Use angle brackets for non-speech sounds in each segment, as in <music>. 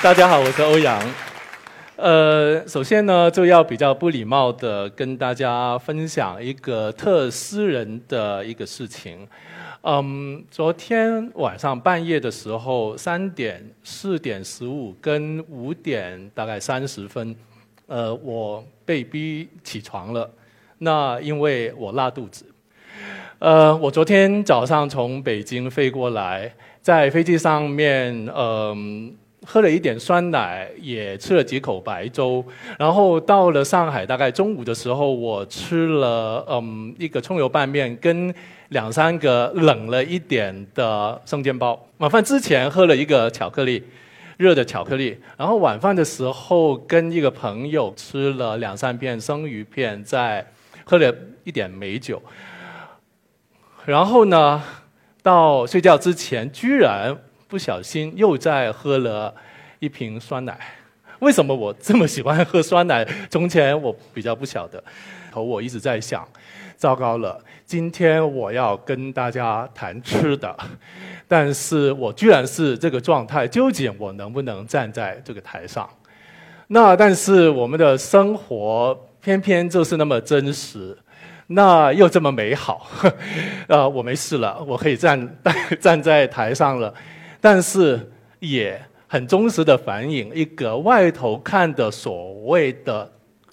<laughs> 大家好，我是欧阳。呃，首先呢，就要比较不礼貌的跟大家分享一个特私人的一个事情。嗯，昨天晚上半夜的时候，三点、四点十五跟五点大概三十分，呃，我被逼起床了。那因为我拉肚子。呃，我昨天早上从北京飞过来，在飞机上面，嗯，喝了一点酸奶，也吃了几口白粥，然后到了上海，大概中午的时候，我吃了嗯一个葱油拌面跟两三个冷了一点的生煎包。晚饭之前喝了一个巧克力，热的巧克力，然后晚饭的时候跟一个朋友吃了两三片生鱼片，再喝了一点美酒。然后呢，到睡觉之前，居然不小心又在喝了一瓶酸奶。<laughs> 为什么我这么喜欢喝酸奶？从前我比较不晓得。头我一直在想，糟糕了，今天我要跟大家谈吃的，<laughs> 但是我居然是这个状态，究竟我能不能站在这个台上？那但是我们的生活偏偏就是那么真实。那又这么美好，<laughs> 呃，我没事了，我可以站站在台上了，但是也很忠实的反映一个外头看的所谓的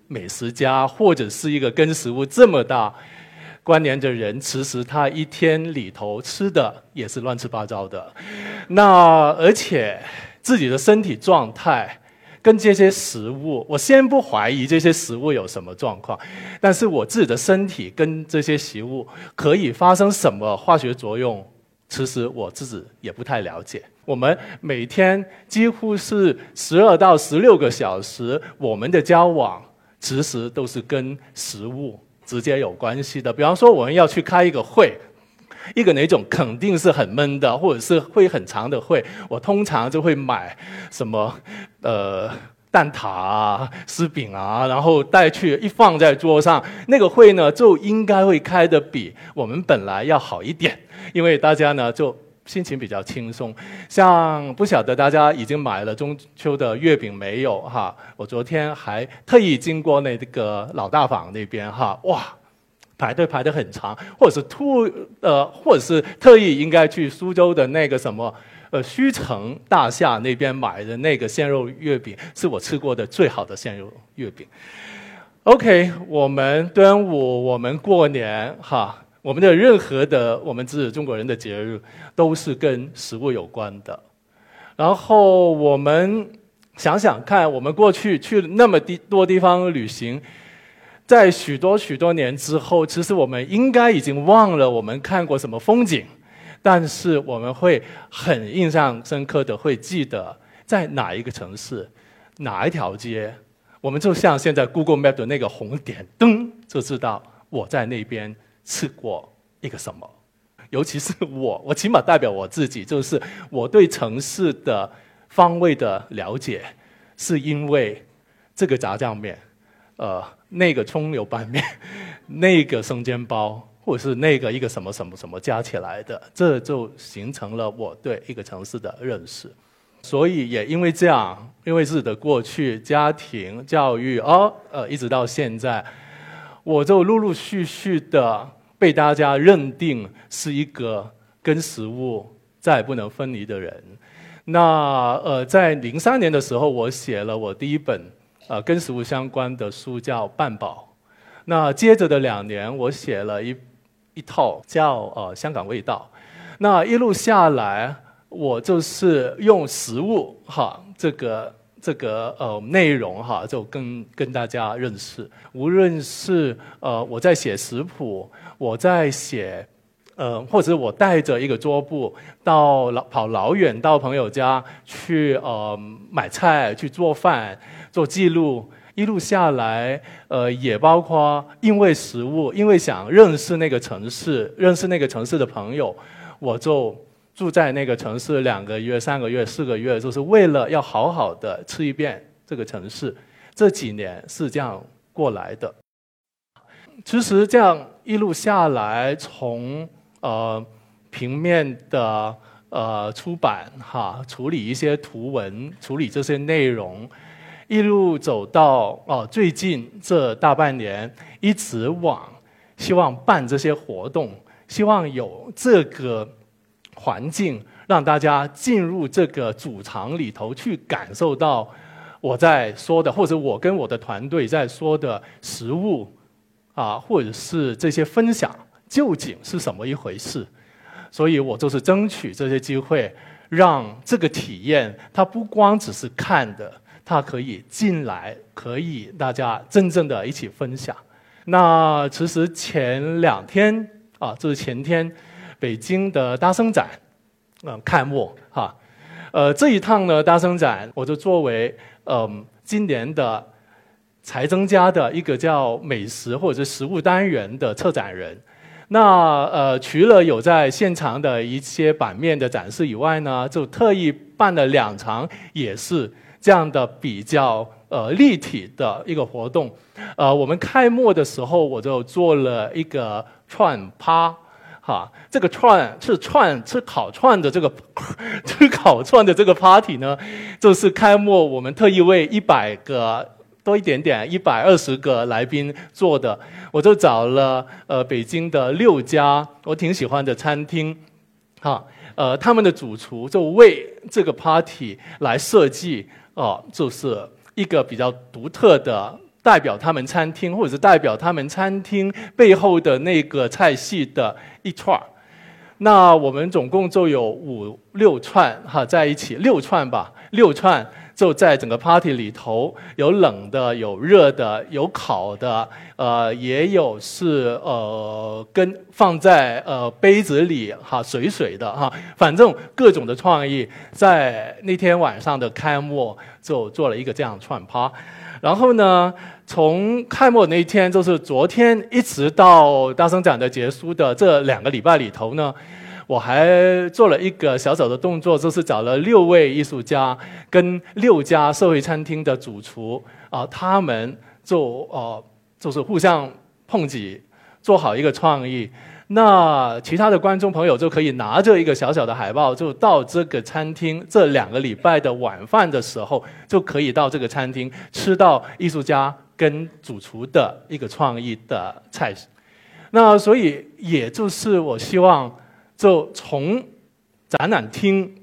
美食家，或者是一个跟食物这么大关联的人，其实他一天里头吃的也是乱七八糟的，那而且自己的身体状态。跟这些食物，我先不怀疑这些食物有什么状况，但是我自己的身体跟这些食物可以发生什么化学作用，其实我自己也不太了解。我们每天几乎是十二到十六个小时，我们的交往其实都是跟食物直接有关系的。比方说，我们要去开一个会。一个哪种肯定是很闷的，或者是会很长的会，我通常就会买什么呃蛋挞啊、丝饼啊，然后带去一放在桌上，那个会呢就应该会开的比我们本来要好一点，因为大家呢就心情比较轻松。像不晓得大家已经买了中秋的月饼没有哈？我昨天还特意经过那个老大坊那边哈，哇！排队排得很长，或者是突呃，或者是特意应该去苏州的那个什么呃虚城大厦那边买的那个鲜肉月饼，是我吃过的最好的鲜肉月饼。OK，我们端午，我们过年哈，我们的任何的我们指中国人的节日都是跟食物有关的。然后我们想想看，我们过去去那么地多地方旅行。在许多许多年之后，其实我们应该已经忘了我们看过什么风景，但是我们会很印象深刻的会记得在哪一个城市，哪一条街，我们就像现在 Google Map 的那个红点，噔就知道我在那边吃过一个什么。尤其是我，我起码代表我自己，就是我对城市的方位的了解，是因为这个炸酱面，呃。那个葱油拌面，那个生煎包，或者是那个一个什么什么什么加起来的，这就形成了我对一个城市的认识。所以也因为这样，因为自己的过去、家庭教育，哦，呃，一直到现在，我就陆陆续续的被大家认定是一个跟食物再也不能分离的人。那呃，在零三年的时候，我写了我第一本。呃，跟食物相关的书叫《半饱》，那接着的两年，我写了一一套叫《呃香港味道》，那一路下来，我就是用食物哈这个这个呃内容哈，就跟跟大家认识。无论是呃我在写食谱，我在写。呃，或者我带着一个桌布到老跑老远到朋友家去呃买菜去做饭做记录，一路下来呃也包括因为食物，因为想认识那个城市，认识那个城市的朋友，我就住在那个城市两个月、三个月、四个月，就是为了要好好的吃一遍这个城市。这几年是这样过来的。其实这样一路下来，从呃，平面的呃出版哈，处理一些图文，处理这些内容，一路走到哦最近这大半年，一直往希望办这些活动，希望有这个环境，让大家进入这个主场里头去感受到我在说的，或者我跟我的团队在说的食物啊，或者是这些分享。究竟是什么一回事？所以我就是争取这些机会，让这个体验它不光只是看的，它可以进来，可以大家真正的一起分享。那其实前两天啊，就是前天，北京的大生展，嗯，开幕哈。呃，这一趟呢，大生展，我就作为嗯今年的财增家的一个叫美食或者是食物单元的策展人。那呃，除了有在现场的一些版面的展示以外呢，就特意办了两场，也是这样的比较呃立体的一个活动。呃，我们开幕的时候我就做了一个串趴，哈，这个串吃串吃烤串的这个 <laughs> 吃烤串的这个 party 呢，就是开幕我们特意为一百个。多一点点，一百二十个来宾做的，我就找了呃北京的六家我挺喜欢的餐厅，哈，呃他们的主厨就为这个 party 来设计哦，就是一个比较独特的代表他们餐厅或者是代表他们餐厅背后的那个菜系的一串那我们总共就有五六串哈在一起，六串吧，六串。就在整个 party 里头，有冷的，有热的，有烤的，呃，也有是呃跟放在呃杯子里哈水水的哈，反正各种的创意，在那天晚上的开幕就做了一个这样串趴，然后呢，从开幕那天，就是昨天一直到大声展的结束的这两个礼拜里头呢。我还做了一个小小的动作，就是找了六位艺术家跟六家社会餐厅的主厨啊，他们就呃就是互相碰击，做好一个创意。那其他的观众朋友就可以拿着一个小小的海报，就到这个餐厅这两个礼拜的晚饭的时候，就可以到这个餐厅吃到艺术家跟主厨的一个创意的菜。那所以也就是我希望。就从展览厅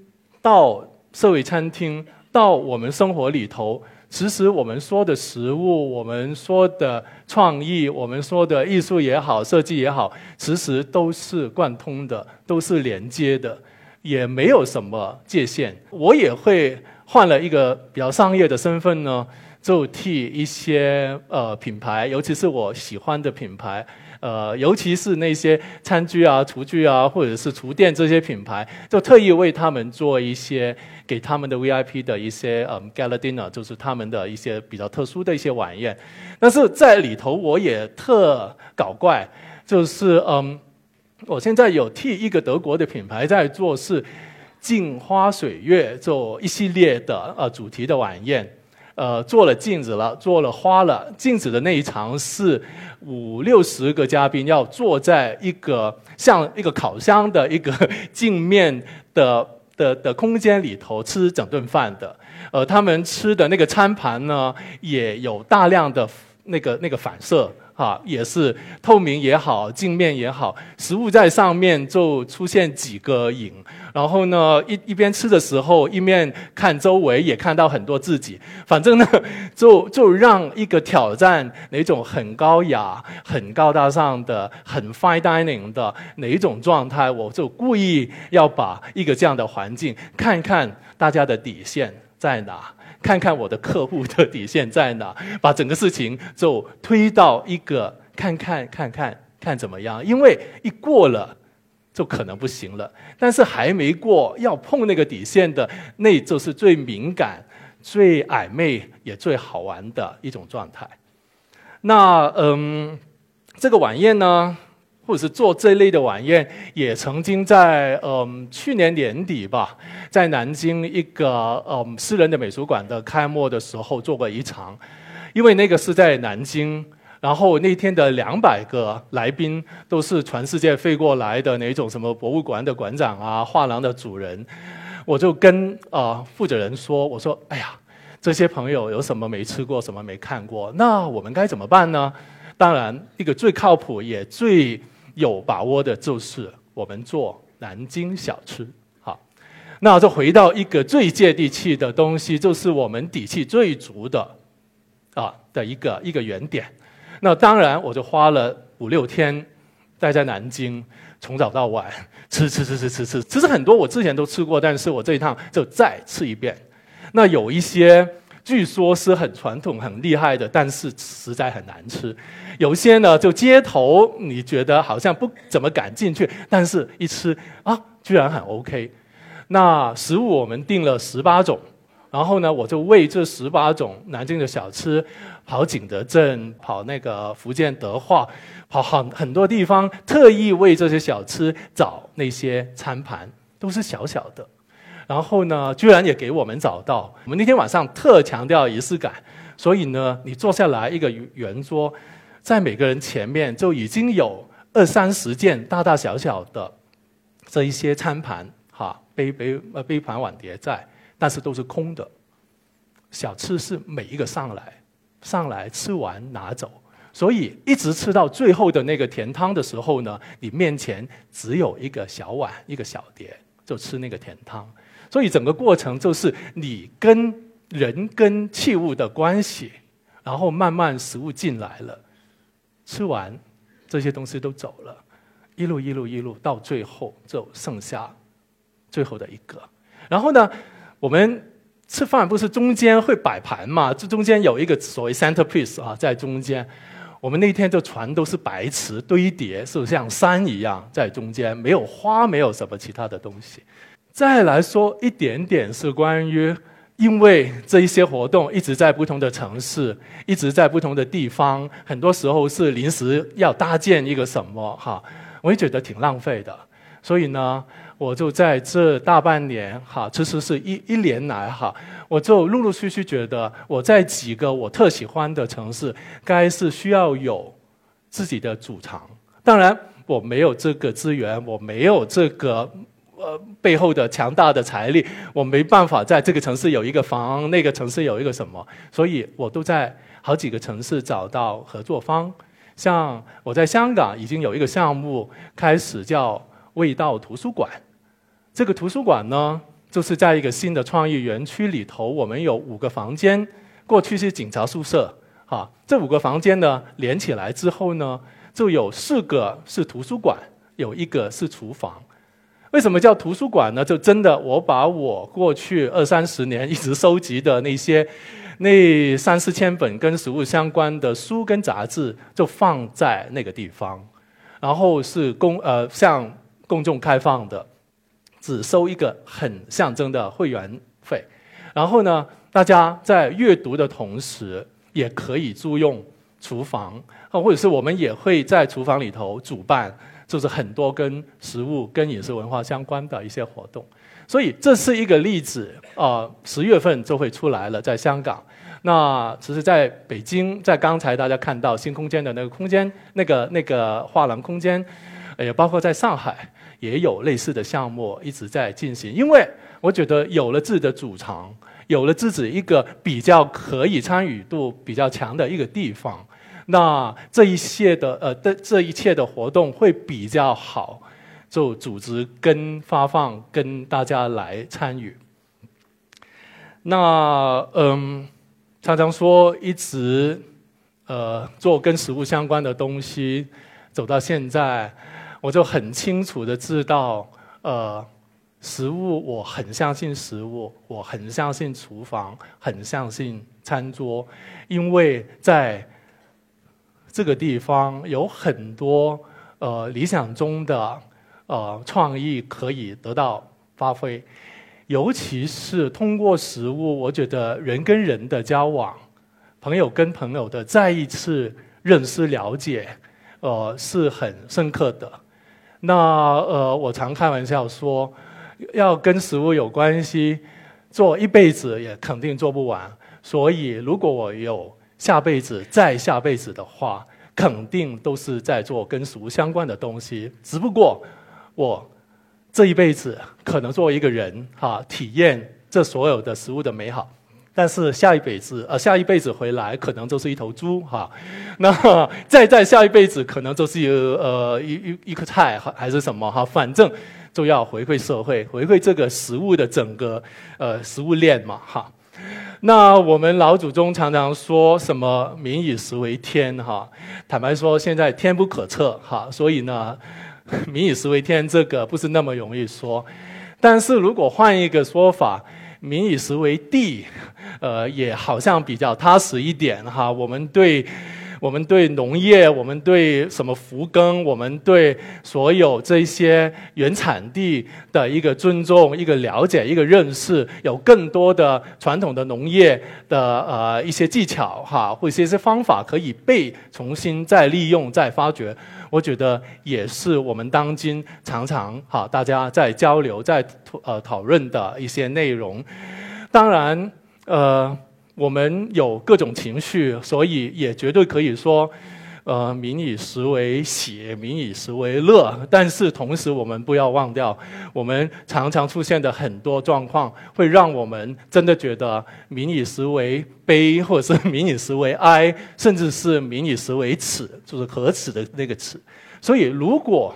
到社会餐厅，到我们生活里头，其实我们说的食物，我们说的创意，我们说的艺术也好，设计也好，其实都是贯通的，都是连接的，也没有什么界限。我也会换了一个比较商业的身份呢，就替一些呃品牌，尤其是我喜欢的品牌。呃，尤其是那些餐具啊、厨具啊，或者是厨电这些品牌，就特意为他们做一些给他们的 VIP 的一些嗯 gala dinner，就是他们的一些比较特殊的一些晚宴。但是在里头，我也特搞怪，就是嗯，我现在有替一个德国的品牌在做是镜花水月做一系列的呃主题的晚宴。呃，做了镜子了，做了花了。镜子的那一场是五六十个嘉宾要坐在一个像一个烤箱的一个 <laughs> 镜面的的的空间里头吃整顿饭的。呃，他们吃的那个餐盘呢，也有大量的那个那个反射。啊，也是透明也好，镜面也好，食物在上面就出现几个影，然后呢，一一边吃的时候，一面看周围，也看到很多自己。反正呢，就就让一个挑战哪种很高雅、很高大上的、很 fine dining 的哪一种状态，我就故意要把一个这样的环境，看看大家的底线在哪。看看我的客户的底线在哪，<laughs> 把整个事情就推到一个看看看看看怎么样，因为一过了就可能不行了，但是还没过要碰那个底线的，那就是最敏感、最暧昧也最好玩的一种状态。那嗯，这个晚宴呢？或者是做这类的晚宴，也曾经在嗯去年年底吧，在南京一个嗯私人的美术馆的开幕的时候做过一场，因为那个是在南京，然后那天的两百个来宾都是全世界飞过来的那种什么博物馆的馆长啊、画廊的主人，我就跟啊负责人说：“我说，哎呀，这些朋友有什么没吃过，什么没看过，那我们该怎么办呢？当然，一个最靠谱也最有把握的就是我们做南京小吃。好，那就回到一个最接地气的东西，就是我们底气最足的啊的一个一个原点。”那当然，我就花了五六天待在南京，从早到晚吃吃吃吃吃吃。其实很多我之前都吃过，但是我这一趟就再吃一遍。那有一些据说是很传统、很厉害的，但是实在很难吃。有些呢，就街头你觉得好像不怎么敢进去，但是一吃啊，居然很 OK。那食物我们订了十八种。然后呢，我就为这十八种南京的小吃，跑景德镇，跑那个福建德化，跑很很多地方，特意为这些小吃找那些餐盘，都是小小的。然后呢，居然也给我们找到。我们那天晚上特强调仪式感，所以呢，你坐下来一个圆桌，在每个人前面就已经有二三十件大大小小的这一些餐盘，哈，杯杯呃杯盘碗碟在。但是都是空的，小吃是每一个上来，上来吃完拿走，所以一直吃到最后的那个甜汤的时候呢，你面前只有一个小碗一个小碟，就吃那个甜汤。所以整个过程就是你跟人跟器物的关系，然后慢慢食物进来了，吃完这些东西都走了，一路一路一路到最后就剩下最后的一个，然后呢？我们吃饭不是中间会摆盘嘛？这中间有一个所谓 centerpiece 啊，在中间。我们那天就全都是白瓷堆叠，是像山一样在中间，没有花，没有什么其他的东西。再来说一点点是关于，因为这一些活动一直在不同的城市，一直在不同的地方，很多时候是临时要搭建一个什么哈，我也觉得挺浪费的。所以呢。我就在这大半年哈，其实是一一年来哈，我就陆陆续续觉得我在几个我特喜欢的城市，该是需要有自己的主场。当然，我没有这个资源，我没有这个呃背后的强大的财力，我没办法在这个城市有一个房，那个城市有一个什么，所以我都在好几个城市找到合作方。像我在香港已经有一个项目开始叫。味道图书馆，这个图书馆呢，就是在一个新的创意园区里头，我们有五个房间，过去是警察宿舍，哈，这五个房间呢连起来之后呢，就有四个是图书馆，有一个是厨房。为什么叫图书馆呢？就真的我把我过去二三十年一直收集的那些 <laughs> 那三四千本跟食物相关的书跟杂志，就放在那个地方，然后是公呃向。公众开放的，只收一个很象征的会员费，然后呢，大家在阅读的同时，也可以租用厨房啊，或者是我们也会在厨房里头主办，就是很多跟食物、跟饮食文化相关的一些活动。所以这是一个例子啊，十月份就会出来了，在香港。那其实在北京，在刚才大家看到新空间的那个空间，那个那个画廊空间。也包括在上海也有类似的项目一直在进行，因为我觉得有了自己的主场，有了自己一个比较可以参与度比较强的一个地方，那这一切的呃的这一切的活动会比较好，就组织跟发放跟大家来参与。那嗯，常常说一直呃做跟食物相关的东西，走到现在。我就很清楚的知道，呃，食物我很相信食物，我很相信厨房，很相信餐桌，因为在这个地方有很多呃理想中的呃创意可以得到发挥，尤其是通过食物，我觉得人跟人的交往，朋友跟朋友的再一次认识了解，呃，是很深刻的。那呃，我常开玩笑说，要跟食物有关系，做一辈子也肯定做不完。所以，如果我有下辈子、再下辈子的话，肯定都是在做跟食物相关的东西。只不过我这一辈子可能作为一个人哈，体验这所有的食物的美好。但是下一辈子，呃，下一辈子回来可能就是一头猪哈，<laughs> 那再再下一辈子可能就是一呃一一一颗菜还是什么哈，反正就要回馈社会，回馈这个食物的整个呃食物链嘛哈。<laughs> 那我们老祖宗常常说什么“民以食为天”哈，坦白说现在天不可测哈，所以呢，“ <laughs> 民以食为天”这个不是那么容易说。但是如果换一个说法，民以食为地，呃，也好像比较踏实一点哈。我们对，我们对农业，我们对什么福耕，我们对所有这些原产地的一个尊重、一个了解、一个认识，有更多的传统的农业的呃一些技巧哈，或者一些方法可以被重新再利用、再发掘。我觉得也是我们当今常常哈大家在交流、在呃讨论的一些内容。当然，呃，我们有各种情绪，所以也绝对可以说。呃，民以食为喜，民以食为乐。但是同时，我们不要忘掉，我们常常出现的很多状况，会让我们真的觉得民以食为悲，或者是民以食为哀，甚至是民以食为耻，就是可耻的那个耻。所以，如果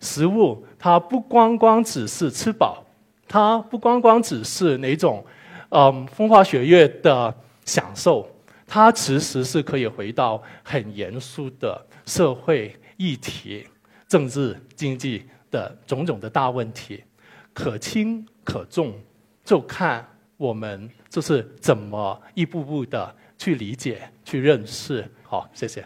食物它不光光只是吃饱，它不光光只是哪种嗯风花雪月的享受。它其实是可以回到很严肃的社会议题、政治经济的种种的大问题，可轻可重，就看我们就是怎么一步步的去理解、去认识。好，谢谢。